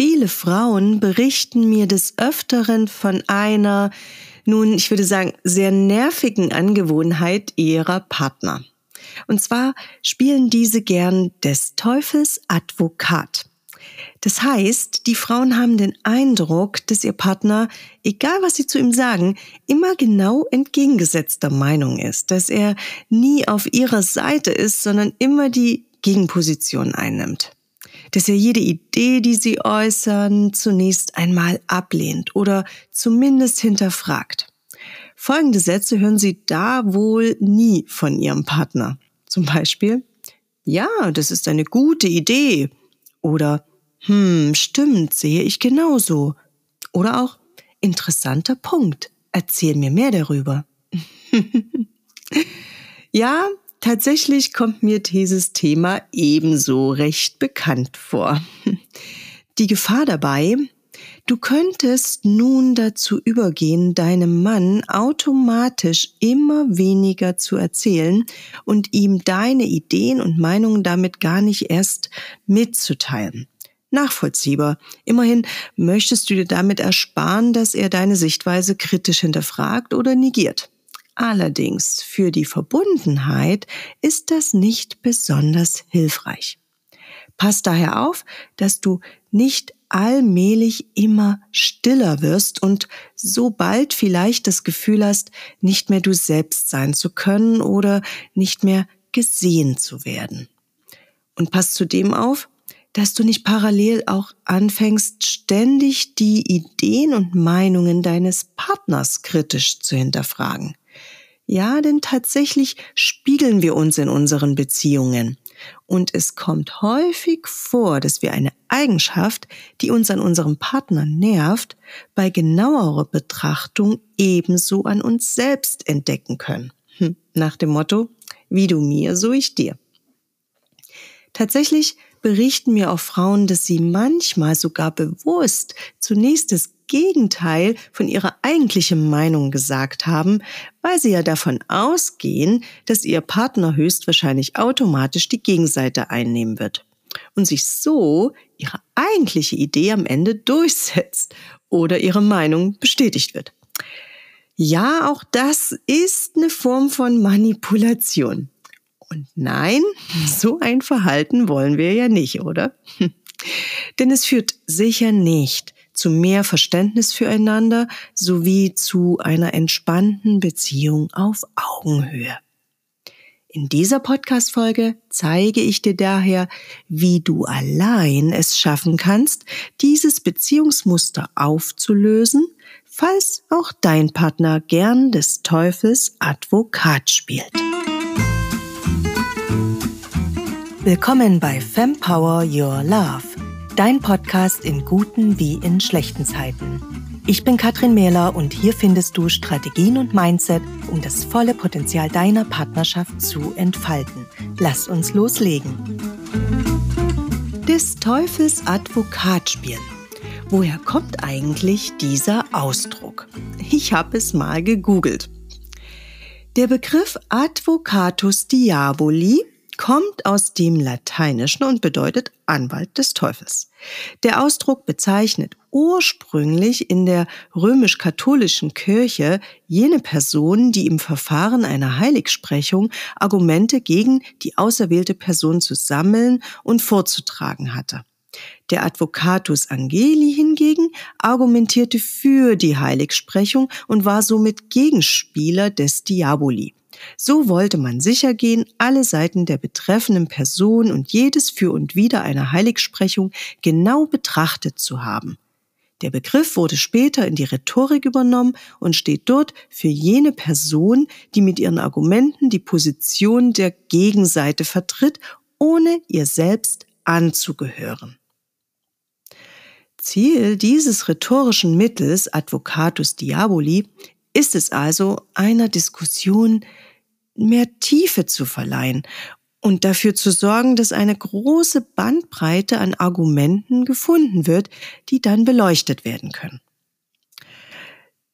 Viele Frauen berichten mir des Öfteren von einer, nun, ich würde sagen, sehr nervigen Angewohnheit ihrer Partner. Und zwar spielen diese gern des Teufels Advokat. Das heißt, die Frauen haben den Eindruck, dass ihr Partner, egal was sie zu ihm sagen, immer genau entgegengesetzter Meinung ist, dass er nie auf ihrer Seite ist, sondern immer die Gegenposition einnimmt. Dass er jede Idee, die sie äußern, zunächst einmal ablehnt oder zumindest hinterfragt. Folgende Sätze hören Sie da wohl nie von Ihrem Partner. Zum Beispiel, ja, das ist eine gute Idee. Oder, hm, stimmt, sehe ich genauso. Oder auch, interessanter Punkt. Erzähl mir mehr darüber. ja, tatsächlich kommt mir dieses Thema ebenso recht bekannt vor. Die Gefahr dabei, Du könntest nun dazu übergehen, deinem Mann automatisch immer weniger zu erzählen und ihm deine Ideen und Meinungen damit gar nicht erst mitzuteilen. Nachvollziehbar. Immerhin möchtest du dir damit ersparen, dass er deine Sichtweise kritisch hinterfragt oder negiert. Allerdings für die Verbundenheit ist das nicht besonders hilfreich. Pass daher auf, dass du nicht allmählich immer stiller wirst und so bald vielleicht das Gefühl hast, nicht mehr du selbst sein zu können oder nicht mehr gesehen zu werden. Und pass zudem auf, dass du nicht parallel auch anfängst, ständig die Ideen und Meinungen deines Partners kritisch zu hinterfragen. Ja, denn tatsächlich spiegeln wir uns in unseren Beziehungen. Und es kommt häufig vor, dass wir eine Eigenschaft, die uns an unserem Partner nervt, bei genauerer Betrachtung ebenso an uns selbst entdecken können. Hm, nach dem Motto, wie du mir, so ich dir. Tatsächlich berichten mir auch Frauen, dass sie manchmal sogar bewusst zunächst das Gegenteil von ihrer eigentlichen Meinung gesagt haben, weil sie ja davon ausgehen, dass ihr Partner höchstwahrscheinlich automatisch die Gegenseite einnehmen wird und sich so ihre eigentliche Idee am Ende durchsetzt oder ihre Meinung bestätigt wird. Ja, auch das ist eine Form von Manipulation. Und nein, so ein Verhalten wollen wir ja nicht, oder? Denn es führt sicher nicht zu mehr Verständnis füreinander sowie zu einer entspannten Beziehung auf Augenhöhe. In dieser Podcast-Folge zeige ich dir daher, wie du allein es schaffen kannst, dieses Beziehungsmuster aufzulösen, falls auch dein Partner gern des Teufels Advokat spielt. Willkommen bei Fempower Your Love dein Podcast in guten wie in schlechten Zeiten. Ich bin Katrin Mähler und hier findest du Strategien und Mindset, um das volle Potenzial deiner Partnerschaft zu entfalten. Lass uns loslegen. Des Teufels Advokat spielen. Woher kommt eigentlich dieser Ausdruck? Ich habe es mal gegoogelt. Der Begriff Advocatus Diaboli kommt aus dem Lateinischen und bedeutet Anwalt des Teufels. Der Ausdruck bezeichnet ursprünglich in der römisch-katholischen Kirche jene Person, die im Verfahren einer Heiligsprechung Argumente gegen die auserwählte Person zu sammeln und vorzutragen hatte. Der Advocatus Angeli hingegen argumentierte für die Heiligsprechung und war somit Gegenspieler des Diaboli. So wollte man sicher gehen, alle Seiten der betreffenden Person und jedes Für und Wider einer Heiligsprechung genau betrachtet zu haben. Der Begriff wurde später in die Rhetorik übernommen und steht dort für jene Person, die mit ihren Argumenten die Position der Gegenseite vertritt, ohne ihr selbst anzugehören. Ziel dieses rhetorischen Mittels Advocatus Diaboli ist es also, einer Diskussion mehr Tiefe zu verleihen und dafür zu sorgen, dass eine große Bandbreite an Argumenten gefunden wird, die dann beleuchtet werden können.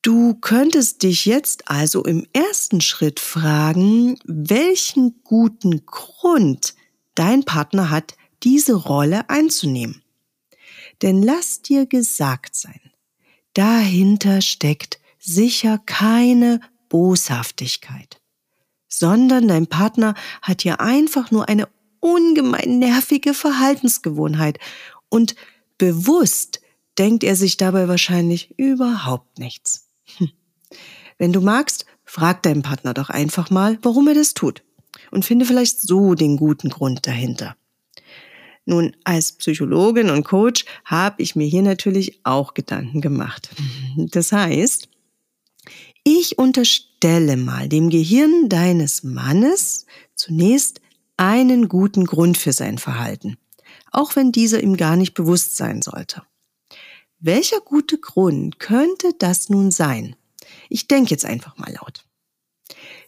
Du könntest dich jetzt also im ersten Schritt fragen, welchen guten Grund dein Partner hat, diese Rolle einzunehmen. Denn lass dir gesagt sein, dahinter steckt sicher keine Boshaftigkeit, sondern dein Partner hat hier einfach nur eine ungemein nervige Verhaltensgewohnheit und bewusst denkt er sich dabei wahrscheinlich überhaupt nichts. Hm. Wenn du magst, frag deinen Partner doch einfach mal, warum er das tut und finde vielleicht so den guten Grund dahinter. Nun, als Psychologin und Coach habe ich mir hier natürlich auch Gedanken gemacht. Das heißt, ich unterstelle mal dem Gehirn deines Mannes zunächst einen guten Grund für sein Verhalten, auch wenn dieser ihm gar nicht bewusst sein sollte. Welcher gute Grund könnte das nun sein? Ich denke jetzt einfach mal laut.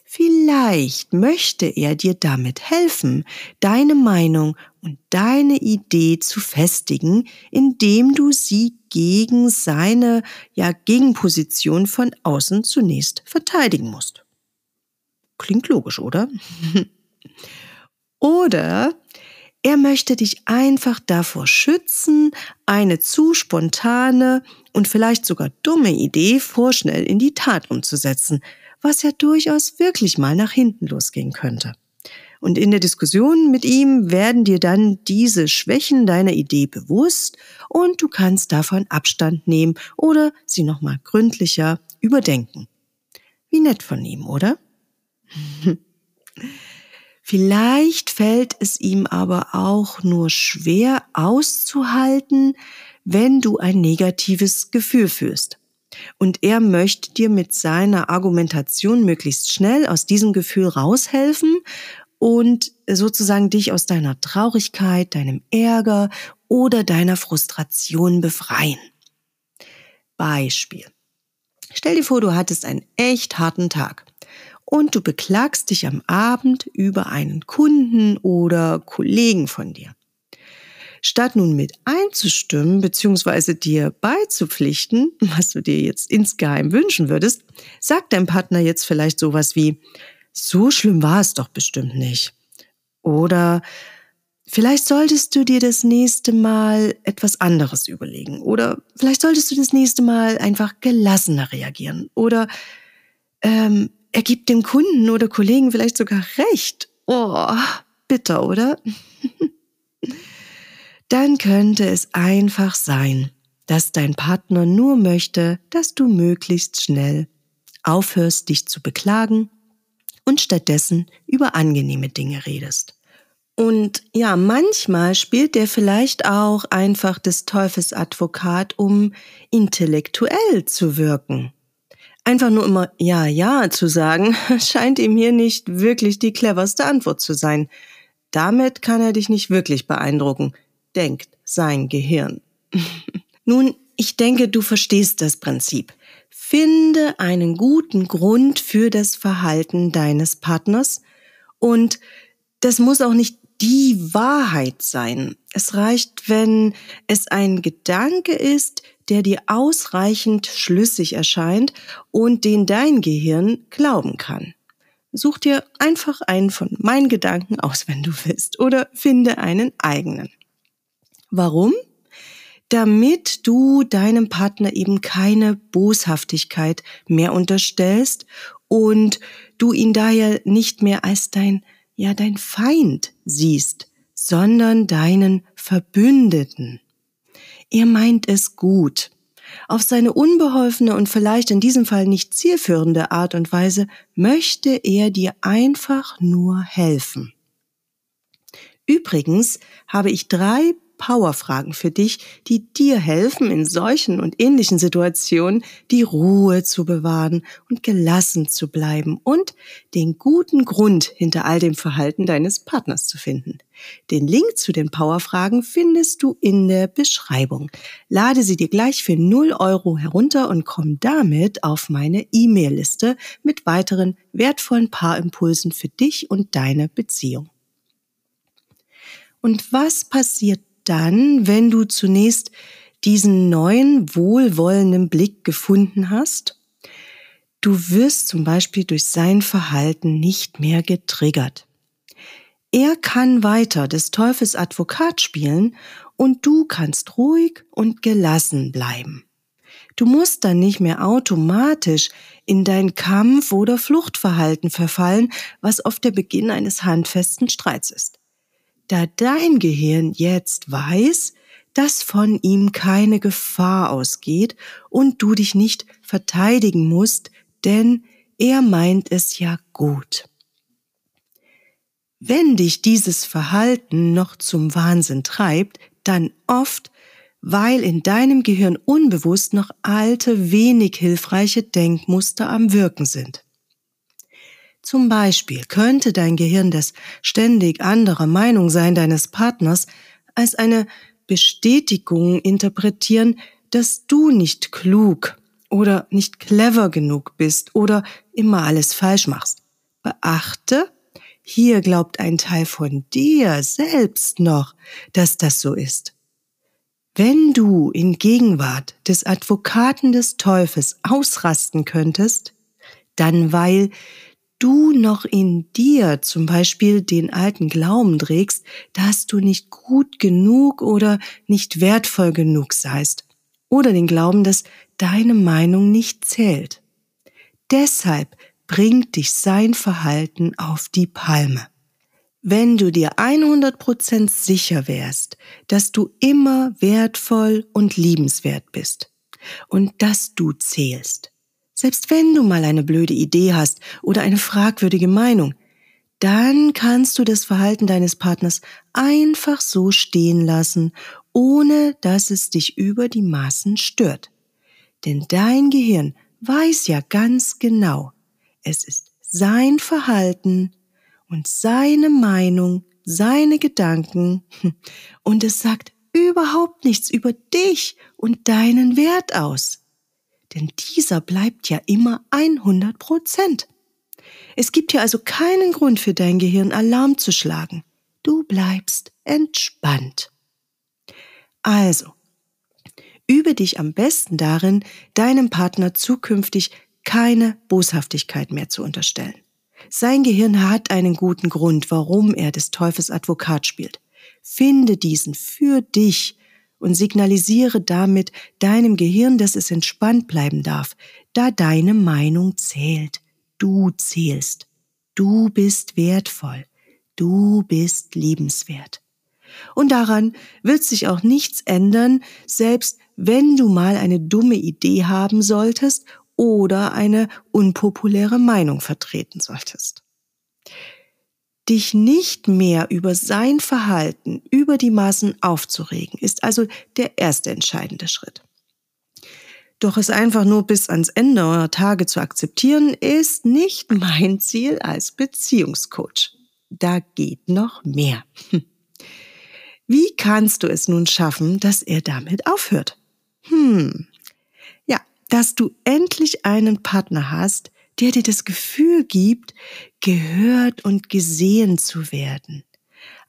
Vielleicht möchte er dir damit helfen, deine Meinung und deine Idee zu festigen, indem du sie gegen seine, ja, Gegenposition von außen zunächst verteidigen musst. Klingt logisch, oder? oder er möchte dich einfach davor schützen, eine zu spontane und vielleicht sogar dumme Idee vorschnell in die Tat umzusetzen, was ja durchaus wirklich mal nach hinten losgehen könnte. Und in der Diskussion mit ihm werden dir dann diese Schwächen deiner Idee bewusst und du kannst davon Abstand nehmen oder sie nochmal gründlicher überdenken. Wie nett von ihm, oder? Vielleicht fällt es ihm aber auch nur schwer auszuhalten, wenn du ein negatives Gefühl fühlst. Und er möchte dir mit seiner Argumentation möglichst schnell aus diesem Gefühl raushelfen und sozusagen dich aus deiner Traurigkeit, deinem Ärger oder deiner Frustration befreien. Beispiel. Stell dir vor, du hattest einen echt harten Tag und du beklagst dich am Abend über einen Kunden oder Kollegen von dir. Statt nun mit einzustimmen bzw. dir beizupflichten, was du dir jetzt insgeheim wünschen würdest, sagt dein Partner jetzt vielleicht sowas wie, so schlimm war es doch bestimmt nicht. Oder vielleicht solltest du dir das nächste Mal etwas anderes überlegen. Oder vielleicht solltest du das nächste Mal einfach gelassener reagieren. Oder ähm, er gibt dem Kunden oder Kollegen vielleicht sogar recht. Oh, bitter, oder? dann könnte es einfach sein, dass dein Partner nur möchte, dass du möglichst schnell aufhörst, dich zu beklagen und stattdessen über angenehme Dinge redest. Und ja, manchmal spielt der vielleicht auch einfach des Teufels Advokat, um intellektuell zu wirken. Einfach nur immer Ja, Ja zu sagen, scheint ihm hier nicht wirklich die cleverste Antwort zu sein. Damit kann er dich nicht wirklich beeindrucken denkt sein Gehirn. Nun, ich denke, du verstehst das Prinzip. Finde einen guten Grund für das Verhalten deines Partners und das muss auch nicht die Wahrheit sein. Es reicht, wenn es ein Gedanke ist, der dir ausreichend schlüssig erscheint und den dein Gehirn glauben kann. Such dir einfach einen von meinen Gedanken aus, wenn du willst, oder finde einen eigenen. Warum? Damit du deinem Partner eben keine Boshaftigkeit mehr unterstellst und du ihn daher nicht mehr als dein, ja, dein Feind siehst, sondern deinen Verbündeten. Er meint es gut. Auf seine unbeholfene und vielleicht in diesem Fall nicht zielführende Art und Weise möchte er dir einfach nur helfen. Übrigens habe ich drei Powerfragen für dich, die dir helfen, in solchen und ähnlichen Situationen die Ruhe zu bewahren und gelassen zu bleiben und den guten Grund hinter all dem Verhalten deines Partners zu finden. Den Link zu den Powerfragen findest du in der Beschreibung. Lade sie dir gleich für 0 Euro herunter und komm damit auf meine E-Mail-Liste mit weiteren wertvollen Paarimpulsen für dich und deine Beziehung. Und was passiert dann, wenn du zunächst diesen neuen, wohlwollenden Blick gefunden hast, du wirst zum Beispiel durch sein Verhalten nicht mehr getriggert. Er kann weiter des Teufels Advokat spielen und du kannst ruhig und gelassen bleiben. Du musst dann nicht mehr automatisch in dein Kampf- oder Fluchtverhalten verfallen, was oft der Beginn eines handfesten Streits ist. Da dein Gehirn jetzt weiß, dass von ihm keine Gefahr ausgeht und du dich nicht verteidigen musst, denn er meint es ja gut. Wenn dich dieses Verhalten noch zum Wahnsinn treibt, dann oft, weil in deinem Gehirn unbewusst noch alte, wenig hilfreiche Denkmuster am Wirken sind. Zum Beispiel könnte dein Gehirn das ständig anderer Meinung sein deines Partners als eine Bestätigung interpretieren, dass du nicht klug oder nicht clever genug bist oder immer alles falsch machst. Beachte, hier glaubt ein Teil von dir selbst noch, dass das so ist. Wenn du in Gegenwart des Advokaten des Teufels ausrasten könntest, dann weil du noch in dir zum Beispiel den alten Glauben trägst, dass du nicht gut genug oder nicht wertvoll genug seist, oder den Glauben, dass deine Meinung nicht zählt. Deshalb bringt dich sein Verhalten auf die Palme. Wenn du dir 100% sicher wärst, dass du immer wertvoll und liebenswert bist und dass du zählst, selbst wenn du mal eine blöde Idee hast oder eine fragwürdige Meinung, dann kannst du das Verhalten deines Partners einfach so stehen lassen, ohne dass es dich über die Maßen stört. Denn dein Gehirn weiß ja ganz genau, es ist sein Verhalten und seine Meinung, seine Gedanken und es sagt überhaupt nichts über dich und deinen Wert aus denn dieser bleibt ja immer 100 Prozent. Es gibt hier also keinen Grund für dein Gehirn Alarm zu schlagen. Du bleibst entspannt. Also, übe dich am besten darin, deinem Partner zukünftig keine Boshaftigkeit mehr zu unterstellen. Sein Gehirn hat einen guten Grund, warum er des Teufels Advokat spielt. Finde diesen für dich und signalisiere damit deinem Gehirn, dass es entspannt bleiben darf, da deine Meinung zählt. Du zählst. Du bist wertvoll. Du bist liebenswert. Und daran wird sich auch nichts ändern, selbst wenn du mal eine dumme Idee haben solltest oder eine unpopuläre Meinung vertreten solltest dich nicht mehr über sein Verhalten über die Maßen aufzuregen, ist also der erste entscheidende Schritt. Doch es einfach nur bis ans Ende eurer Tage zu akzeptieren, ist nicht mein Ziel als Beziehungscoach. Da geht noch mehr. Hm. Wie kannst du es nun schaffen, dass er damit aufhört? Hm. Ja, dass du endlich einen Partner hast, der dir das Gefühl gibt, gehört und gesehen zu werden.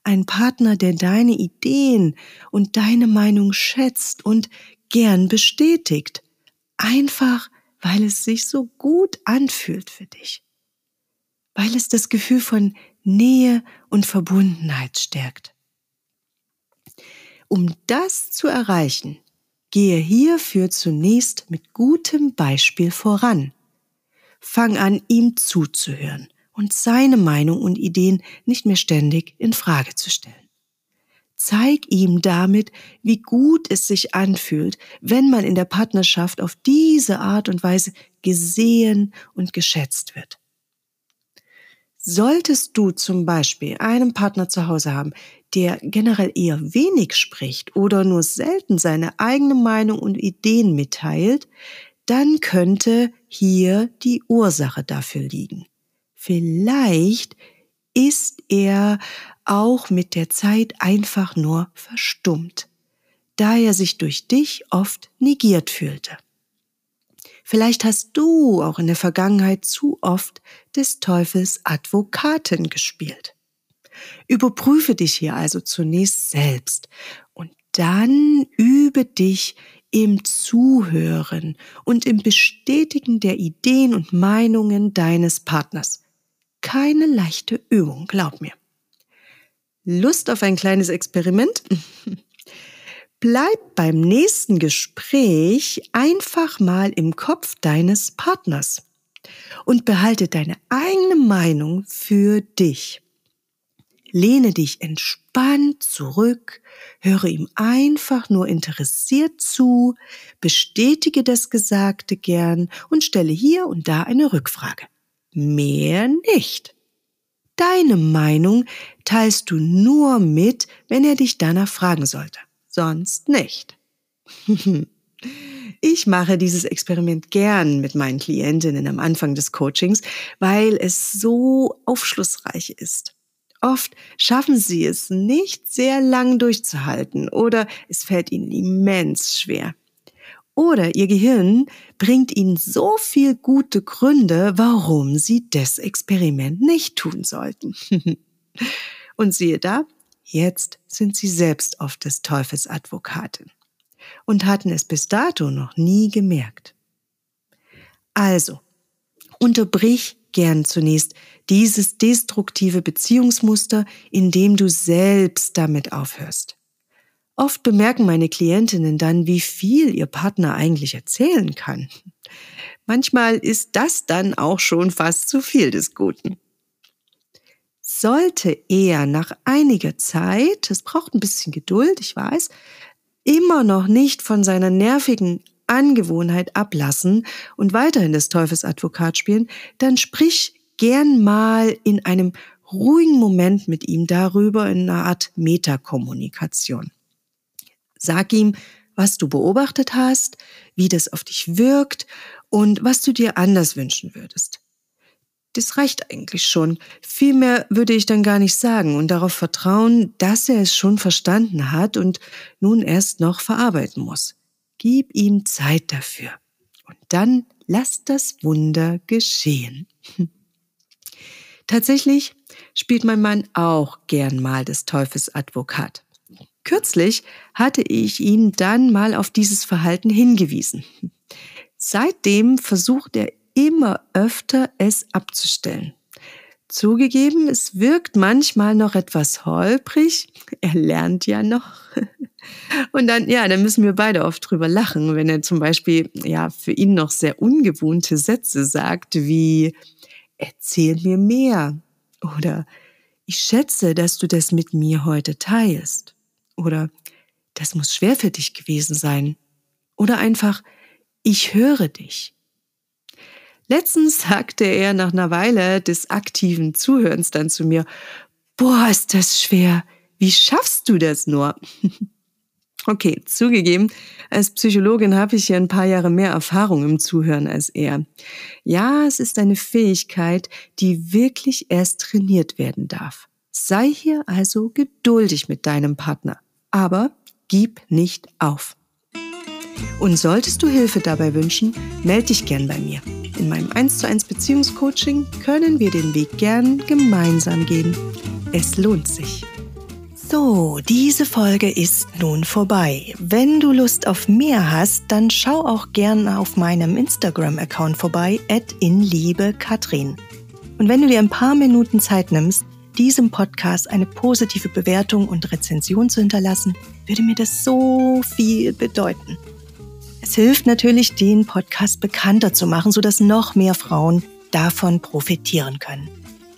Ein Partner, der deine Ideen und deine Meinung schätzt und gern bestätigt. Einfach, weil es sich so gut anfühlt für dich. Weil es das Gefühl von Nähe und Verbundenheit stärkt. Um das zu erreichen, gehe hierfür zunächst mit gutem Beispiel voran. Fang an, ihm zuzuhören und seine Meinung und Ideen nicht mehr ständig in Frage zu stellen. Zeig ihm damit, wie gut es sich anfühlt, wenn man in der Partnerschaft auf diese Art und Weise gesehen und geschätzt wird. Solltest du zum Beispiel einen Partner zu Hause haben, der generell eher wenig spricht oder nur selten seine eigene Meinung und Ideen mitteilt, dann könnte hier die Ursache dafür liegen. Vielleicht ist er auch mit der Zeit einfach nur verstummt, da er sich durch dich oft negiert fühlte. Vielleicht hast du auch in der Vergangenheit zu oft des Teufels Advokaten gespielt. Überprüfe dich hier also zunächst selbst und dann übe dich im Zuhören und im Bestätigen der Ideen und Meinungen deines Partners. Keine leichte Übung, glaub mir. Lust auf ein kleines Experiment? Bleib beim nächsten Gespräch einfach mal im Kopf deines Partners und behalte deine eigene Meinung für dich. Lehne dich entspannt zurück, höre ihm einfach nur interessiert zu, bestätige das Gesagte gern und stelle hier und da eine Rückfrage. Mehr nicht. Deine Meinung teilst du nur mit, wenn er dich danach fragen sollte. Sonst nicht. Ich mache dieses Experiment gern mit meinen Klientinnen am Anfang des Coachings, weil es so aufschlussreich ist. Oft schaffen sie es nicht sehr lang durchzuhalten oder es fällt ihnen immens schwer. Oder ihr Gehirn bringt ihnen so viel gute Gründe, warum sie das Experiment nicht tun sollten. Und siehe da, jetzt sind sie selbst oft des Teufels Advokatin und hatten es bis dato noch nie gemerkt. Also, unterbrich gern zunächst dieses destruktive Beziehungsmuster, indem du selbst damit aufhörst. Oft bemerken meine Klientinnen dann, wie viel ihr Partner eigentlich erzählen kann. Manchmal ist das dann auch schon fast zu viel des Guten. Sollte er nach einiger Zeit, es braucht ein bisschen Geduld, ich weiß, immer noch nicht von seiner nervigen Angewohnheit ablassen und weiterhin des Teufels Advokat spielen, dann sprich gern mal in einem ruhigen Moment mit ihm darüber in einer Art Metakommunikation. Sag ihm, was du beobachtet hast, wie das auf dich wirkt und was du dir anders wünschen würdest. Das reicht eigentlich schon. Viel mehr würde ich dann gar nicht sagen und darauf vertrauen, dass er es schon verstanden hat und nun erst noch verarbeiten muss. Gib ihm Zeit dafür. Und dann lass das Wunder geschehen. Tatsächlich spielt mein Mann auch gern mal des Teufels Advokat. Kürzlich hatte ich ihn dann mal auf dieses Verhalten hingewiesen. Seitdem versucht er immer öfter es abzustellen. Zugegeben, es wirkt manchmal noch etwas holprig. Er lernt ja noch. Und dann, ja, dann müssen wir beide oft drüber lachen, wenn er zum Beispiel, ja, für ihn noch sehr ungewohnte Sätze sagt, wie, erzähl mir mehr oder ich schätze, dass du das mit mir heute teilst oder das muss schwer für dich gewesen sein oder einfach ich höre dich. Letztens sagte er nach einer Weile des aktiven Zuhörens dann zu mir, boah, ist das schwer. Wie schaffst du das nur? Okay, zugegeben, als Psychologin habe ich ja ein paar Jahre mehr Erfahrung im Zuhören als er. Ja, es ist eine Fähigkeit, die wirklich erst trainiert werden darf. Sei hier also geduldig mit deinem Partner, aber gib nicht auf. Und solltest du Hilfe dabei wünschen, melde dich gern bei mir. In meinem 1 zu 1 Beziehungscoaching können wir den Weg gern gemeinsam gehen. Es lohnt sich. So, diese Folge ist nun vorbei. Wenn du Lust auf mehr hast, dann schau auch gern auf meinem Instagram-Account vorbei, at inliebekatrin. Und wenn du dir ein paar Minuten Zeit nimmst, diesem Podcast eine positive Bewertung und Rezension zu hinterlassen, würde mir das so viel bedeuten. Es hilft natürlich, den Podcast bekannter zu machen, sodass noch mehr Frauen davon profitieren können.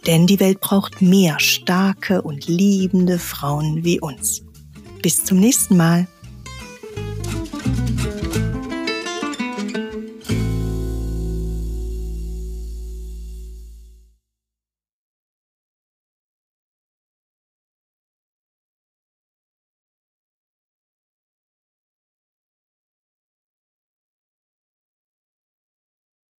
Denn die Welt braucht mehr starke und liebende Frauen wie uns. Bis zum nächsten Mal.